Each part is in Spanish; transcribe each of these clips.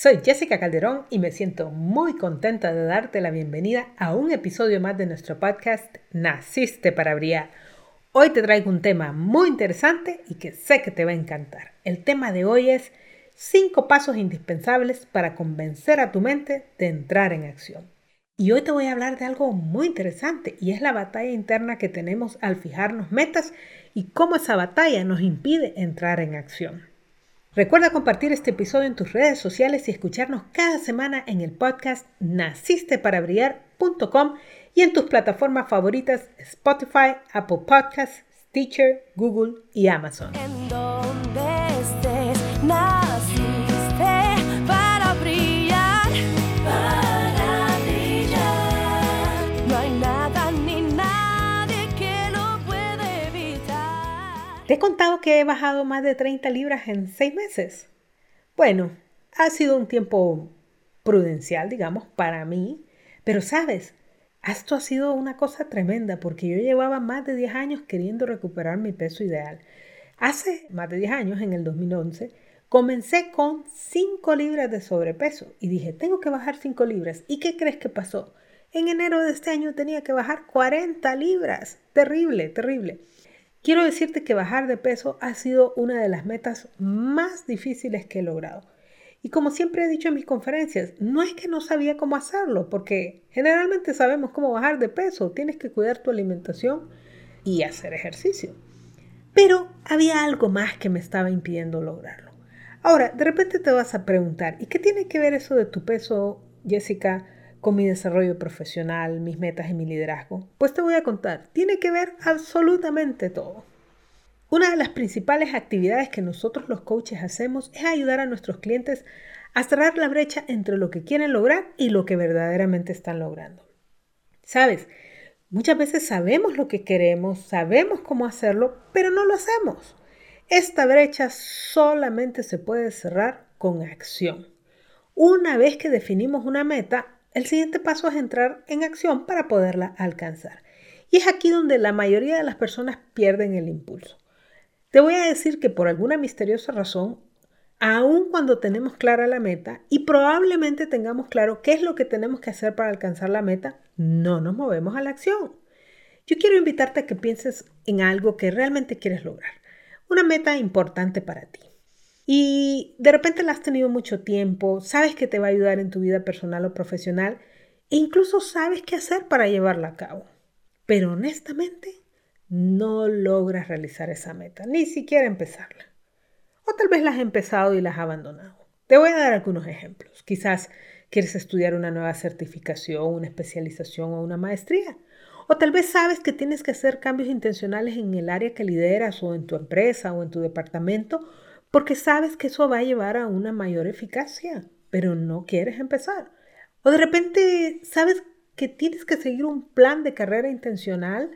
Soy Jessica Calderón y me siento muy contenta de darte la bienvenida a un episodio más de nuestro podcast Naciste para Brillar. Hoy te traigo un tema muy interesante y que sé que te va a encantar. El tema de hoy es 5 pasos indispensables para convencer a tu mente de entrar en acción. Y hoy te voy a hablar de algo muy interesante y es la batalla interna que tenemos al fijarnos metas y cómo esa batalla nos impide entrar en acción. Recuerda compartir este episodio en tus redes sociales y escucharnos cada semana en el podcast nacisteparaBrillar.com y en tus plataformas favoritas Spotify, Apple Podcasts, Stitcher, Google y Amazon. ¿Te he contado que he bajado más de 30 libras en 6 meses? Bueno, ha sido un tiempo prudencial, digamos, para mí, pero sabes, esto ha sido una cosa tremenda porque yo llevaba más de 10 años queriendo recuperar mi peso ideal. Hace más de 10 años, en el 2011, comencé con 5 libras de sobrepeso y dije, tengo que bajar 5 libras. ¿Y qué crees que pasó? En enero de este año tenía que bajar 40 libras. Terrible, terrible. Quiero decirte que bajar de peso ha sido una de las metas más difíciles que he logrado. Y como siempre he dicho en mis conferencias, no es que no sabía cómo hacerlo, porque generalmente sabemos cómo bajar de peso. Tienes que cuidar tu alimentación y hacer ejercicio. Pero había algo más que me estaba impidiendo lograrlo. Ahora, de repente te vas a preguntar, ¿y qué tiene que ver eso de tu peso, Jessica, con mi desarrollo profesional, mis metas y mi liderazgo? Pues te voy a contar, tiene que ver absolutamente todo. Una de las principales actividades que nosotros los coaches hacemos es ayudar a nuestros clientes a cerrar la brecha entre lo que quieren lograr y lo que verdaderamente están logrando. Sabes, muchas veces sabemos lo que queremos, sabemos cómo hacerlo, pero no lo hacemos. Esta brecha solamente se puede cerrar con acción. Una vez que definimos una meta, el siguiente paso es entrar en acción para poderla alcanzar. Y es aquí donde la mayoría de las personas pierden el impulso. Te voy a decir que por alguna misteriosa razón, aun cuando tenemos clara la meta y probablemente tengamos claro qué es lo que tenemos que hacer para alcanzar la meta, no nos movemos a la acción. Yo quiero invitarte a que pienses en algo que realmente quieres lograr, una meta importante para ti. Y de repente la has tenido mucho tiempo, sabes que te va a ayudar en tu vida personal o profesional e incluso sabes qué hacer para llevarla a cabo. Pero honestamente, no logras realizar esa meta, ni siquiera empezarla. O tal vez la has empezado y la has abandonado. Te voy a dar algunos ejemplos. Quizás quieres estudiar una nueva certificación, una especialización o una maestría. O tal vez sabes que tienes que hacer cambios intencionales en el área que lideras o en tu empresa o en tu departamento porque sabes que eso va a llevar a una mayor eficacia, pero no quieres empezar. O de repente sabes que tienes que seguir un plan de carrera intencional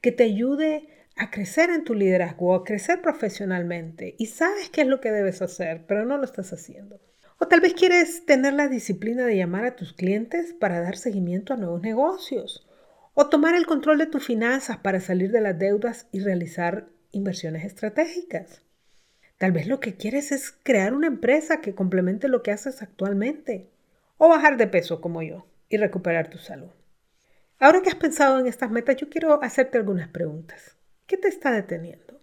que te ayude a crecer en tu liderazgo, a crecer profesionalmente y sabes qué es lo que debes hacer, pero no lo estás haciendo. O tal vez quieres tener la disciplina de llamar a tus clientes para dar seguimiento a nuevos negocios. O tomar el control de tus finanzas para salir de las deudas y realizar inversiones estratégicas. Tal vez lo que quieres es crear una empresa que complemente lo que haces actualmente. O bajar de peso como yo y recuperar tu salud. Ahora que has pensado en estas metas, yo quiero hacerte algunas preguntas. ¿Qué te está deteniendo?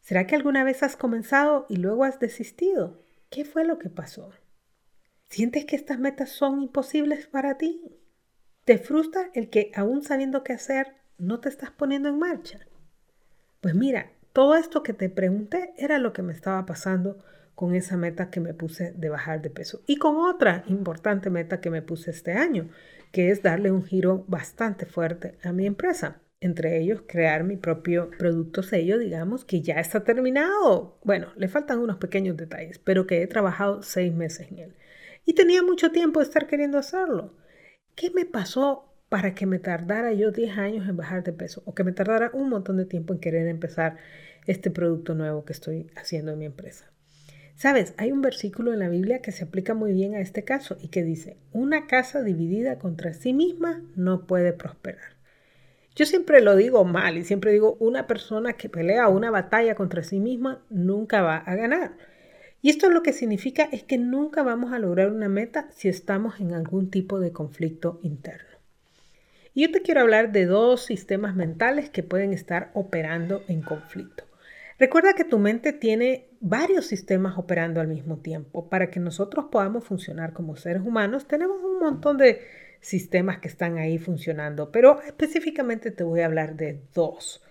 ¿Será que alguna vez has comenzado y luego has desistido? ¿Qué fue lo que pasó? ¿Sientes que estas metas son imposibles para ti? ¿Te frustra el que aún sabiendo qué hacer no te estás poniendo en marcha? Pues mira, todo esto que te pregunté era lo que me estaba pasando con esa meta que me puse de bajar de peso y con otra importante meta que me puse este año, que es darle un giro bastante fuerte a mi empresa. entre ellos crear mi propio producto sello, digamos, que ya está terminado. Bueno, le faltan unos pequeños detalles, pero que he trabajado seis meses en él. Y tenía mucho tiempo de estar queriendo hacerlo. ¿Qué me pasó para que me tardara yo 10 años en bajar de peso o que me tardara un montón de tiempo en querer empezar este producto nuevo que estoy haciendo en mi empresa? Sabes, hay un versículo en la Biblia que se aplica muy bien a este caso y que dice, una casa dividida contra sí misma no puede prosperar. Yo siempre lo digo mal y siempre digo, una persona que pelea una batalla contra sí misma nunca va a ganar. Y esto lo que significa es que nunca vamos a lograr una meta si estamos en algún tipo de conflicto interno. Y yo te quiero hablar de dos sistemas mentales que pueden estar operando en conflicto. Recuerda que tu mente tiene varios sistemas operando al mismo tiempo. Para que nosotros podamos funcionar como seres humanos, tenemos un montón de sistemas que están ahí funcionando, pero específicamente te voy a hablar de dos.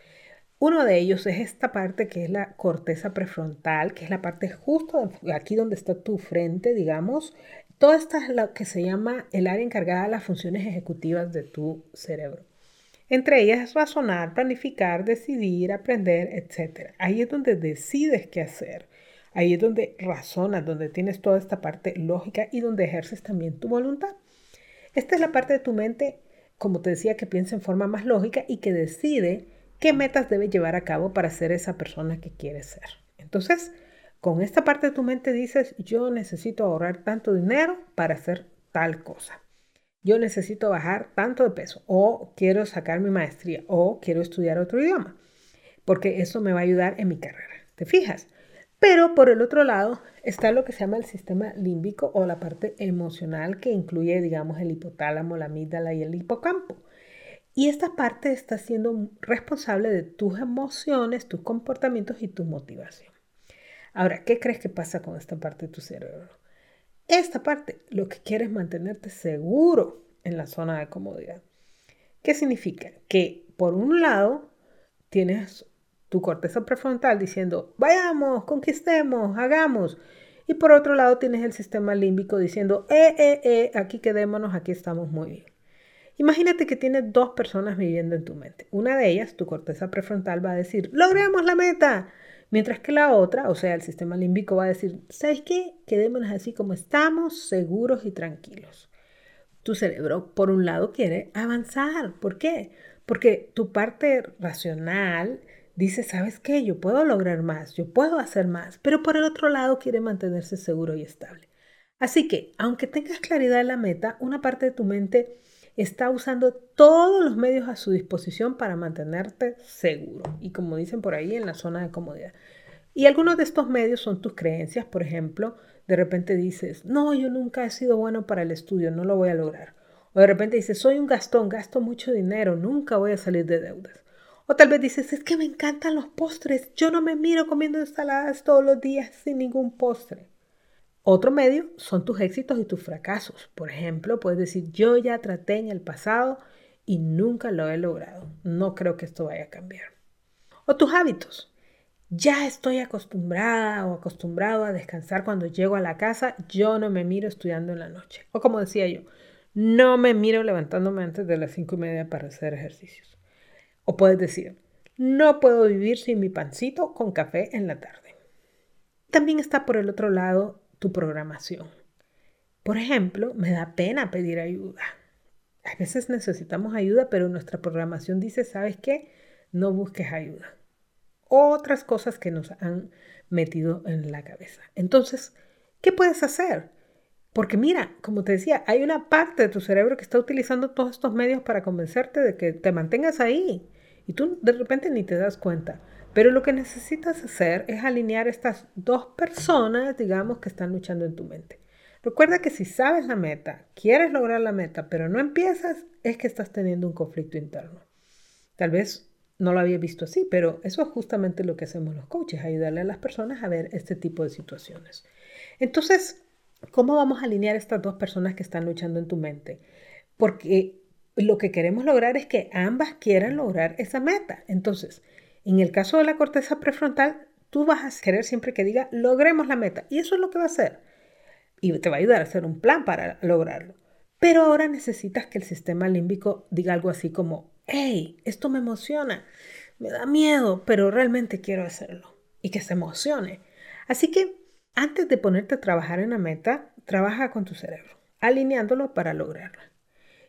Uno de ellos es esta parte que es la corteza prefrontal, que es la parte justo aquí donde está tu frente, digamos. Toda esta es lo que se llama el área encargada de las funciones ejecutivas de tu cerebro. Entre ellas es razonar, planificar, decidir, aprender, etc. Ahí es donde decides qué hacer. Ahí es donde razonas, donde tienes toda esta parte lógica y donde ejerces también tu voluntad. Esta es la parte de tu mente, como te decía, que piensa en forma más lógica y que decide qué metas debe llevar a cabo para ser esa persona que quieres ser. Entonces, con esta parte de tu mente dices, yo necesito ahorrar tanto dinero para hacer tal cosa. Yo necesito bajar tanto de peso o quiero sacar mi maestría o quiero estudiar otro idioma, porque eso me va a ayudar en mi carrera. ¿Te fijas? Pero por el otro lado está lo que se llama el sistema límbico o la parte emocional que incluye, digamos, el hipotálamo, la amígdala y el hipocampo. Y esta parte está siendo responsable de tus emociones, tus comportamientos y tu motivación. Ahora, ¿qué crees que pasa con esta parte de tu cerebro? Esta parte lo que quiere es mantenerte seguro en la zona de comodidad. ¿Qué significa? Que por un lado tienes tu corteza prefrontal diciendo, vayamos, conquistemos, hagamos. Y por otro lado tienes el sistema límbico diciendo, eh, eh, eh, aquí quedémonos, aquí estamos muy bien. Imagínate que tienes dos personas viviendo en tu mente. Una de ellas, tu corteza prefrontal, va a decir, logremos la meta. Mientras que la otra, o sea, el sistema límbico va a decir, ¿sabes qué? Quedémonos así como estamos, seguros y tranquilos. Tu cerebro, por un lado, quiere avanzar. ¿Por qué? Porque tu parte racional dice, ¿sabes qué? Yo puedo lograr más, yo puedo hacer más, pero por el otro lado quiere mantenerse seguro y estable. Así que, aunque tengas claridad en la meta, una parte de tu mente está usando todos los medios a su disposición para mantenerte seguro y como dicen por ahí en la zona de comodidad. Y algunos de estos medios son tus creencias, por ejemplo, de repente dices, no, yo nunca he sido bueno para el estudio, no lo voy a lograr. O de repente dices, soy un gastón, gasto mucho dinero, nunca voy a salir de deudas. O tal vez dices, es que me encantan los postres, yo no me miro comiendo ensaladas todos los días sin ningún postre. Otro medio son tus éxitos y tus fracasos. Por ejemplo, puedes decir, yo ya traté en el pasado y nunca lo he logrado. No creo que esto vaya a cambiar. O tus hábitos. Ya estoy acostumbrada o acostumbrado a descansar cuando llego a la casa. Yo no me miro estudiando en la noche. O como decía yo, no me miro levantándome antes de las cinco y media para hacer ejercicios. O puedes decir, no puedo vivir sin mi pancito con café en la tarde. También está por el otro lado tu programación. Por ejemplo, me da pena pedir ayuda. A veces necesitamos ayuda, pero nuestra programación dice, ¿sabes qué? No busques ayuda. Otras cosas que nos han metido en la cabeza. Entonces, ¿qué puedes hacer? Porque mira, como te decía, hay una parte de tu cerebro que está utilizando todos estos medios para convencerte de que te mantengas ahí. Y tú de repente ni te das cuenta. Pero lo que necesitas hacer es alinear estas dos personas, digamos, que están luchando en tu mente. Recuerda que si sabes la meta, quieres lograr la meta, pero no empiezas, es que estás teniendo un conflicto interno. Tal vez no lo había visto así, pero eso es justamente lo que hacemos los coaches, ayudarle a las personas a ver este tipo de situaciones. Entonces, ¿cómo vamos a alinear estas dos personas que están luchando en tu mente? Porque lo que queremos lograr es que ambas quieran lograr esa meta. Entonces, en el caso de la corteza prefrontal, tú vas a querer siempre que diga, logremos la meta. Y eso es lo que va a hacer. Y te va a ayudar a hacer un plan para lograrlo. Pero ahora necesitas que el sistema límbico diga algo así como, hey, esto me emociona, me da miedo, pero realmente quiero hacerlo y que se emocione. Así que antes de ponerte a trabajar en la meta, trabaja con tu cerebro, alineándolo para lograrla.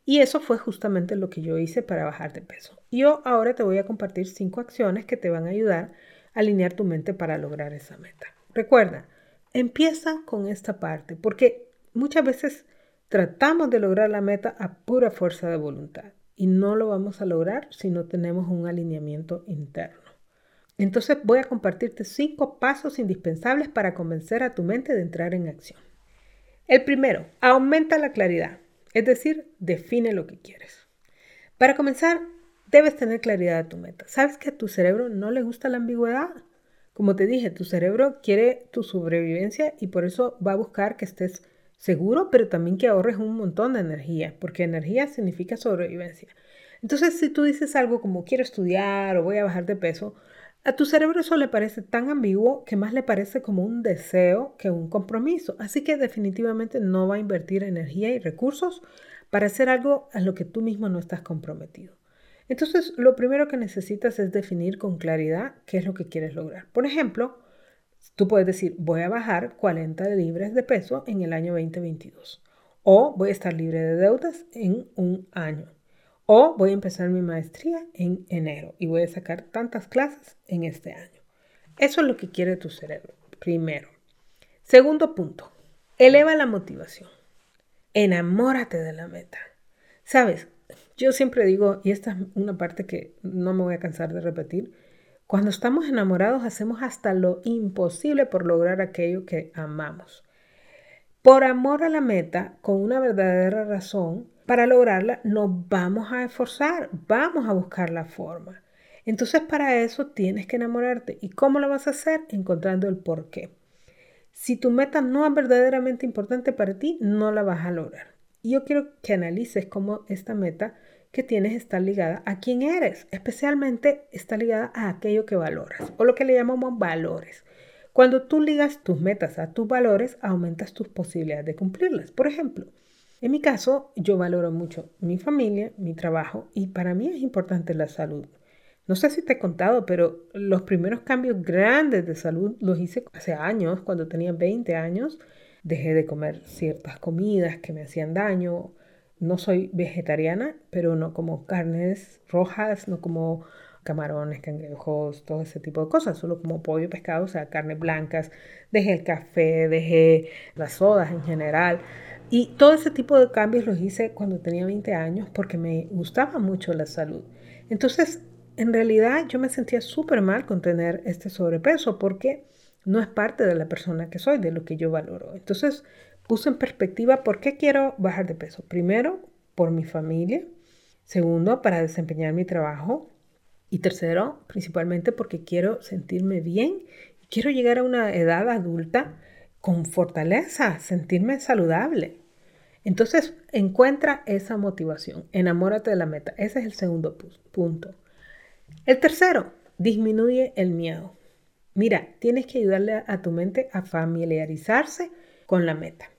Y eso fue justamente lo que yo hice para bajar de peso. Yo ahora te voy a compartir cinco acciones que te van a ayudar a alinear tu mente para lograr esa meta. Recuerda, empieza con esta parte, porque muchas veces tratamos de lograr la meta a pura fuerza de voluntad y no lo vamos a lograr si no tenemos un alineamiento interno. Entonces voy a compartirte cinco pasos indispensables para convencer a tu mente de entrar en acción. El primero, aumenta la claridad, es decir, define lo que quieres. Para comenzar, debes tener claridad de tu meta. ¿Sabes que a tu cerebro no le gusta la ambigüedad? Como te dije, tu cerebro quiere tu sobrevivencia y por eso va a buscar que estés seguro, pero también que ahorres un montón de energía, porque energía significa sobrevivencia. Entonces, si tú dices algo como quiero estudiar o voy a bajar de peso, a tu cerebro eso le parece tan ambiguo que más le parece como un deseo que un compromiso. Así que definitivamente no va a invertir energía y recursos para hacer algo a lo que tú mismo no estás comprometido. Entonces, lo primero que necesitas es definir con claridad qué es lo que quieres lograr. Por ejemplo, tú puedes decir, voy a bajar 40 libras de peso en el año 2022 o voy a estar libre de deudas en un año o voy a empezar mi maestría en enero y voy a sacar tantas clases en este año. Eso es lo que quiere tu cerebro, primero. Segundo punto, eleva la motivación. Enamórate de la meta. Sabes, yo siempre digo, y esta es una parte que no me voy a cansar de repetir, cuando estamos enamorados hacemos hasta lo imposible por lograr aquello que amamos. Por amor a la meta, con una verdadera razón, para lograrla nos vamos a esforzar, vamos a buscar la forma. Entonces para eso tienes que enamorarte. ¿Y cómo lo vas a hacer? Encontrando el por qué. Si tu meta no es verdaderamente importante para ti, no la vas a lograr. Y yo quiero que analices cómo esta meta que tienes está ligada a quién eres. Especialmente está ligada a aquello que valoras o lo que le llamamos valores. Cuando tú ligas tus metas a tus valores, aumentas tus posibilidades de cumplirlas. Por ejemplo, en mi caso, yo valoro mucho mi familia, mi trabajo y para mí es importante la salud. No sé si te he contado, pero los primeros cambios grandes de salud los hice hace años, cuando tenía 20 años. Dejé de comer ciertas comidas que me hacían daño. No soy vegetariana, pero no como carnes rojas, no como camarones, cangrejos, todo ese tipo de cosas, solo como pollo, pescado, o sea, carnes blancas. Dejé el café, dejé las sodas en general. Y todo ese tipo de cambios los hice cuando tenía 20 años porque me gustaba mucho la salud. Entonces, en realidad yo me sentía súper mal con tener este sobrepeso porque no es parte de la persona que soy, de lo que yo valoro. Entonces, puse en perspectiva por qué quiero bajar de peso. Primero, por mi familia. Segundo, para desempeñar mi trabajo. Y tercero, principalmente porque quiero sentirme bien. Quiero llegar a una edad adulta con fortaleza, sentirme saludable. Entonces, encuentra esa motivación, enamórate de la meta. Ese es el segundo punto. El tercero, disminuye el miedo. Mira, tienes que ayudarle a tu mente a familiarizarse con la meta.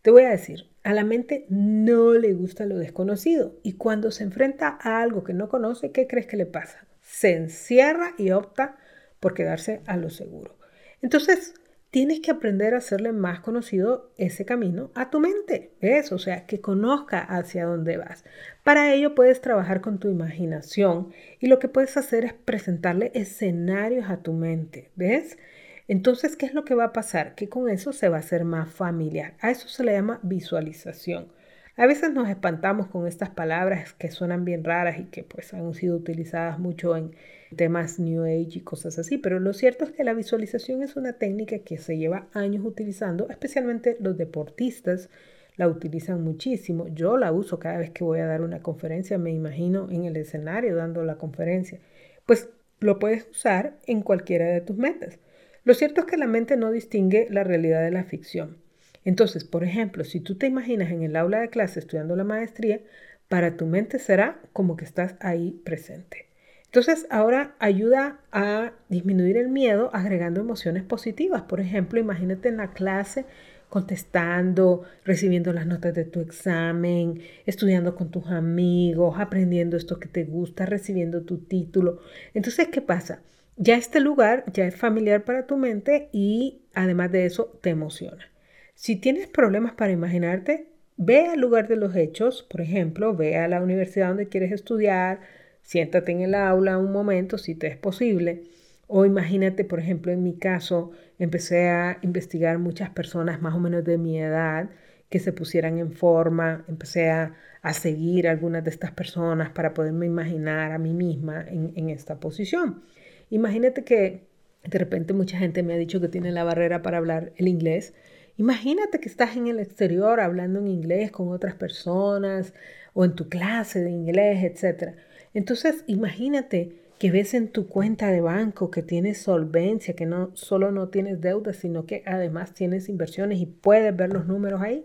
Te voy a decir, a la mente no le gusta lo desconocido y cuando se enfrenta a algo que no conoce, ¿qué crees que le pasa? Se encierra y opta por quedarse a lo seguro. Entonces, tienes que aprender a hacerle más conocido ese camino a tu mente, ¿ves? O sea, que conozca hacia dónde vas. Para ello puedes trabajar con tu imaginación y lo que puedes hacer es presentarle escenarios a tu mente, ¿ves? Entonces, ¿qué es lo que va a pasar? Que con eso se va a hacer más familiar. A eso se le llama visualización. A veces nos espantamos con estas palabras que suenan bien raras y que pues han sido utilizadas mucho en temas New Age y cosas así, pero lo cierto es que la visualización es una técnica que se lleva años utilizando, especialmente los deportistas la utilizan muchísimo. Yo la uso cada vez que voy a dar una conferencia, me imagino en el escenario dando la conferencia. Pues lo puedes usar en cualquiera de tus metas. Lo cierto es que la mente no distingue la realidad de la ficción. Entonces, por ejemplo, si tú te imaginas en el aula de clase estudiando la maestría, para tu mente será como que estás ahí presente. Entonces, ahora ayuda a disminuir el miedo agregando emociones positivas. Por ejemplo, imagínate en la clase contestando, recibiendo las notas de tu examen, estudiando con tus amigos, aprendiendo esto que te gusta, recibiendo tu título. Entonces, ¿qué pasa? Ya este lugar ya es familiar para tu mente y además de eso te emociona. Si tienes problemas para imaginarte, ve al lugar de los hechos, por ejemplo, ve a la universidad donde quieres estudiar, siéntate en el aula un momento si te es posible. O imagínate, por ejemplo, en mi caso, empecé a investigar muchas personas más o menos de mi edad que se pusieran en forma, empecé a, seguir a algunas de estas personas para poderme imaginar a mí misma en, en esta posición. Imagínate que de repente mucha gente me ha dicho que tiene la barrera para hablar el inglés. Imagínate que estás en el exterior hablando en inglés con otras personas o en tu clase de inglés, etc. Entonces, imagínate que ves en tu cuenta de banco que tienes solvencia, que no solo no tienes deudas, sino que además tienes inversiones y puedes ver los números ahí.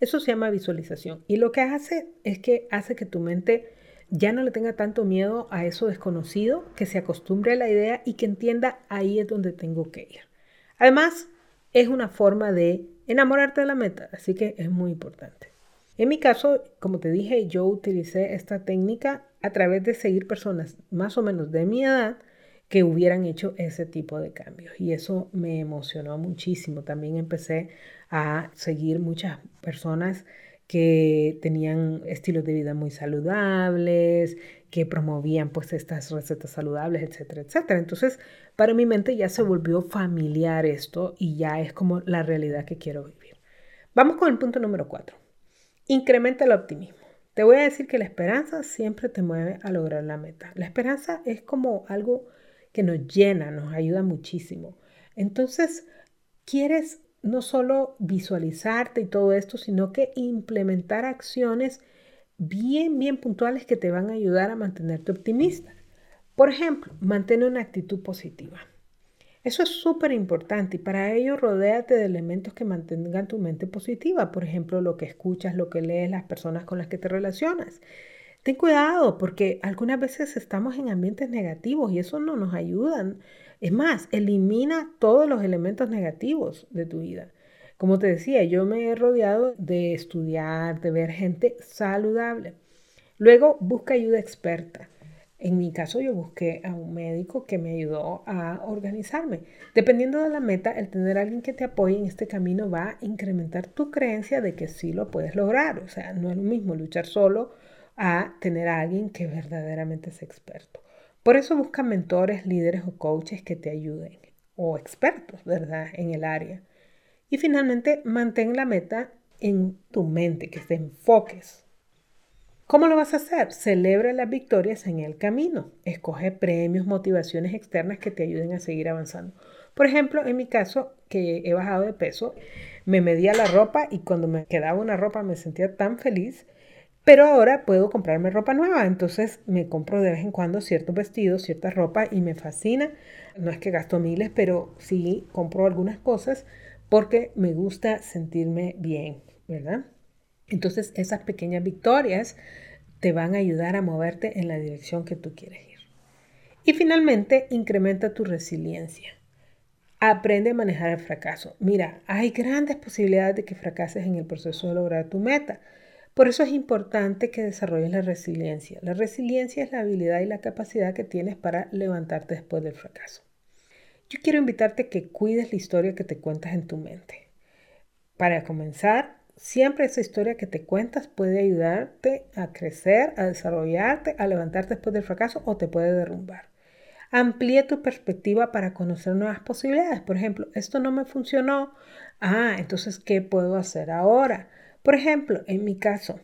Eso se llama visualización. Y lo que hace es que hace que tu mente ya no le tenga tanto miedo a eso desconocido, que se acostumbre a la idea y que entienda ahí es donde tengo que ir. Además, es una forma de enamorarte de la meta, así que es muy importante. En mi caso, como te dije, yo utilicé esta técnica a través de seguir personas más o menos de mi edad que hubieran hecho ese tipo de cambios. Y eso me emocionó muchísimo. También empecé a seguir muchas personas que tenían estilos de vida muy saludables, que promovían pues estas recetas saludables, etcétera, etcétera. Entonces, para mi mente ya se volvió familiar esto y ya es como la realidad que quiero vivir. Vamos con el punto número cuatro. Incrementa el optimismo. Te voy a decir que la esperanza siempre te mueve a lograr la meta. La esperanza es como algo que nos llena, nos ayuda muchísimo. Entonces, quieres no solo visualizarte y todo esto, sino que implementar acciones bien, bien puntuales que te van a ayudar a mantenerte optimista. Por ejemplo, mantén una actitud positiva. Eso es súper importante y para ello rodéate de elementos que mantengan tu mente positiva, por ejemplo, lo que escuchas, lo que lees, las personas con las que te relacionas. Ten cuidado porque algunas veces estamos en ambientes negativos y eso no nos ayuda. Es más, elimina todos los elementos negativos de tu vida. Como te decía, yo me he rodeado de estudiar, de ver gente saludable. Luego busca ayuda experta. En mi caso yo busqué a un médico que me ayudó a organizarme. Dependiendo de la meta, el tener a alguien que te apoye en este camino va a incrementar tu creencia de que sí lo puedes lograr. O sea, no es lo mismo luchar solo a tener a alguien que verdaderamente es experto. Por eso busca mentores, líderes o coaches que te ayuden o expertos, ¿verdad?, en el área. Y finalmente, mantén la meta en tu mente, que te enfoques ¿Cómo lo vas a hacer? Celebra las victorias en el camino. Escoge premios, motivaciones externas que te ayuden a seguir avanzando. Por ejemplo, en mi caso, que he bajado de peso, me medía la ropa y cuando me quedaba una ropa me sentía tan feliz, pero ahora puedo comprarme ropa nueva, entonces me compro de vez en cuando ciertos vestidos, cierta ropa y me fascina. No es que gasto miles, pero sí compro algunas cosas porque me gusta sentirme bien, ¿verdad? Entonces esas pequeñas victorias te van a ayudar a moverte en la dirección que tú quieres ir. Y finalmente, incrementa tu resiliencia. Aprende a manejar el fracaso. Mira, hay grandes posibilidades de que fracases en el proceso de lograr tu meta. Por eso es importante que desarrolles la resiliencia. La resiliencia es la habilidad y la capacidad que tienes para levantarte después del fracaso. Yo quiero invitarte a que cuides la historia que te cuentas en tu mente. Para comenzar, Siempre esa historia que te cuentas puede ayudarte a crecer, a desarrollarte, a levantarte después del fracaso o te puede derrumbar. Amplíe tu perspectiva para conocer nuevas posibilidades. Por ejemplo, esto no me funcionó. Ah, entonces, ¿qué puedo hacer ahora? Por ejemplo, en mi caso,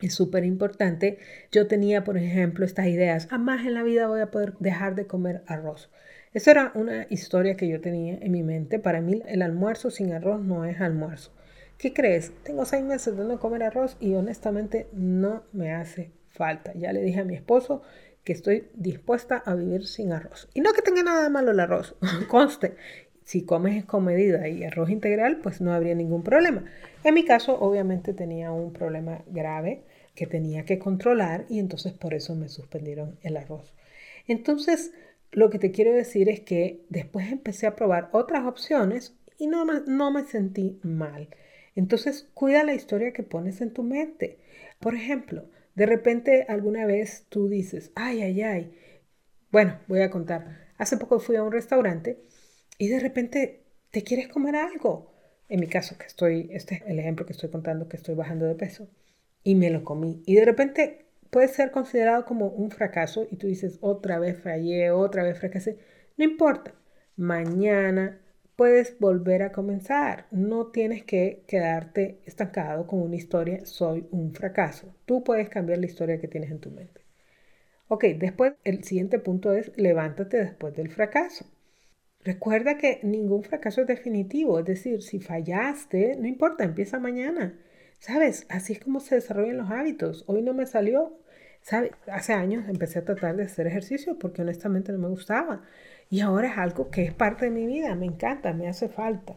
es súper importante. Yo tenía, por ejemplo, estas ideas. Jamás en la vida voy a poder dejar de comer arroz. Esa era una historia que yo tenía en mi mente. Para mí el almuerzo sin arroz no es almuerzo. ¿Qué crees? Tengo seis meses de no comer arroz y honestamente no me hace falta. Ya le dije a mi esposo que estoy dispuesta a vivir sin arroz. Y no que tenga nada malo el arroz, conste. Si comes con medida y arroz integral, pues no habría ningún problema. En mi caso, obviamente tenía un problema grave que tenía que controlar y entonces por eso me suspendieron el arroz. Entonces, lo que te quiero decir es que después empecé a probar otras opciones y no, no me sentí mal. Entonces, cuida la historia que pones en tu mente. Por ejemplo, de repente alguna vez tú dices, ay, ay, ay. Bueno, voy a contar. Hace poco fui a un restaurante y de repente te quieres comer algo. En mi caso, que estoy, este es el ejemplo que estoy contando, que estoy bajando de peso. Y me lo comí. Y de repente puede ser considerado como un fracaso y tú dices, otra vez fallé, otra vez fracasé. No importa. Mañana puedes volver a comenzar. No tienes que quedarte estancado con una historia, soy un fracaso. Tú puedes cambiar la historia que tienes en tu mente. Ok, después el siguiente punto es levántate después del fracaso. Recuerda que ningún fracaso es definitivo, es decir, si fallaste, no importa, empieza mañana. ¿Sabes? Así es como se desarrollan los hábitos. Hoy no me salió, ¿sabes? Hace años empecé a tratar de hacer ejercicio porque honestamente no me gustaba. Y ahora es algo que es parte de mi vida, me encanta, me hace falta.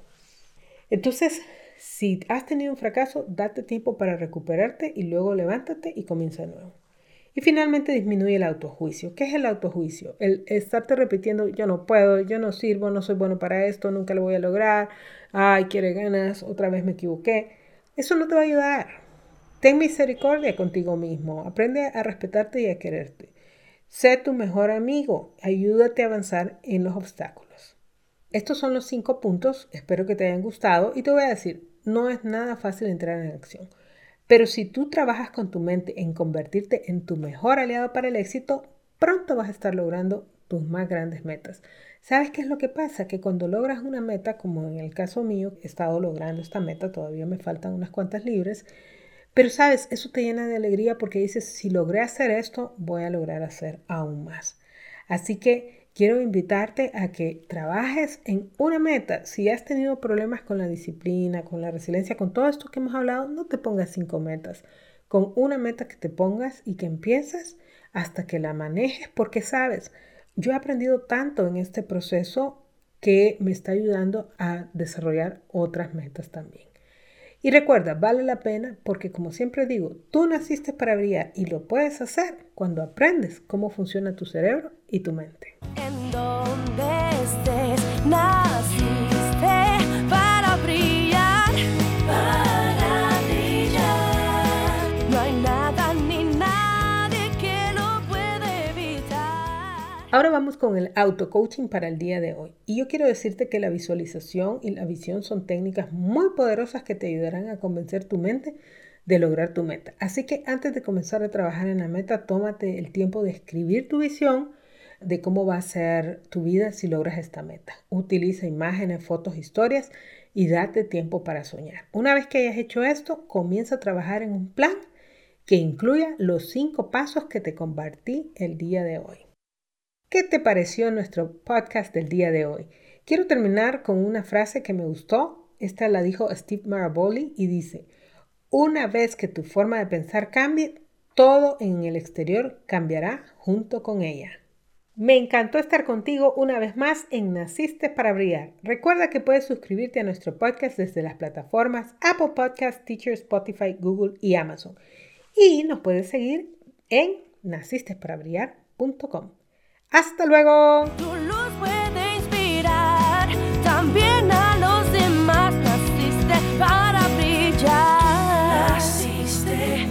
Entonces, si has tenido un fracaso, date tiempo para recuperarte y luego levántate y comienza de nuevo. Y finalmente disminuye el autojuicio. ¿Qué es el autojuicio? El estarte repitiendo, yo no puedo, yo no sirvo, no soy bueno para esto, nunca lo voy a lograr, ay, quiere ganas, otra vez me equivoqué. Eso no te va a ayudar. Ten misericordia contigo mismo, aprende a respetarte y a quererte. Sé tu mejor amigo, ayúdate a avanzar en los obstáculos. Estos son los cinco puntos, espero que te hayan gustado y te voy a decir, no es nada fácil entrar en acción. Pero si tú trabajas con tu mente en convertirte en tu mejor aliado para el éxito, pronto vas a estar logrando tus más grandes metas. ¿Sabes qué es lo que pasa? Que cuando logras una meta, como en el caso mío, he estado logrando esta meta, todavía me faltan unas cuantas libres, pero sabes, eso te llena de alegría porque dices, si logré hacer esto, voy a lograr hacer aún más. Así que quiero invitarte a que trabajes en una meta. Si has tenido problemas con la disciplina, con la resiliencia, con todo esto que hemos hablado, no te pongas cinco metas. Con una meta que te pongas y que empieces hasta que la manejes, porque sabes, yo he aprendido tanto en este proceso que me está ayudando a desarrollar otras metas también. Y recuerda, vale la pena porque como siempre digo, tú naciste para brillar y lo puedes hacer cuando aprendes cómo funciona tu cerebro y tu mente. Ahora vamos con el auto-coaching para el día de hoy. Y yo quiero decirte que la visualización y la visión son técnicas muy poderosas que te ayudarán a convencer tu mente de lograr tu meta. Así que antes de comenzar a trabajar en la meta, tómate el tiempo de escribir tu visión de cómo va a ser tu vida si logras esta meta. Utiliza imágenes, fotos, historias y date tiempo para soñar. Una vez que hayas hecho esto, comienza a trabajar en un plan que incluya los cinco pasos que te compartí el día de hoy. ¿Qué te pareció nuestro podcast del día de hoy? Quiero terminar con una frase que me gustó. Esta la dijo Steve Maraboli y dice, una vez que tu forma de pensar cambie, todo en el exterior cambiará junto con ella. Me encantó estar contigo una vez más en Naciste para Brillar. Recuerda que puedes suscribirte a nuestro podcast desde las plataformas Apple Podcasts, Teacher, Spotify, Google y Amazon. Y nos puedes seguir en nacistesparabrillar.com. ¡Hasta luego! Tu luz puede inspirar también a los demás. Naciste para brillar. Naciste.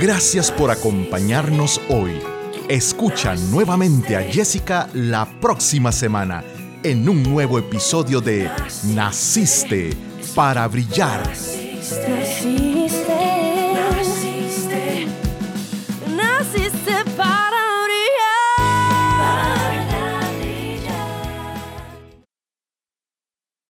Gracias por acompañarnos hoy. Escucha nuevamente a Jessica la próxima semana en un nuevo episodio de Naciste para brillar. Naciste.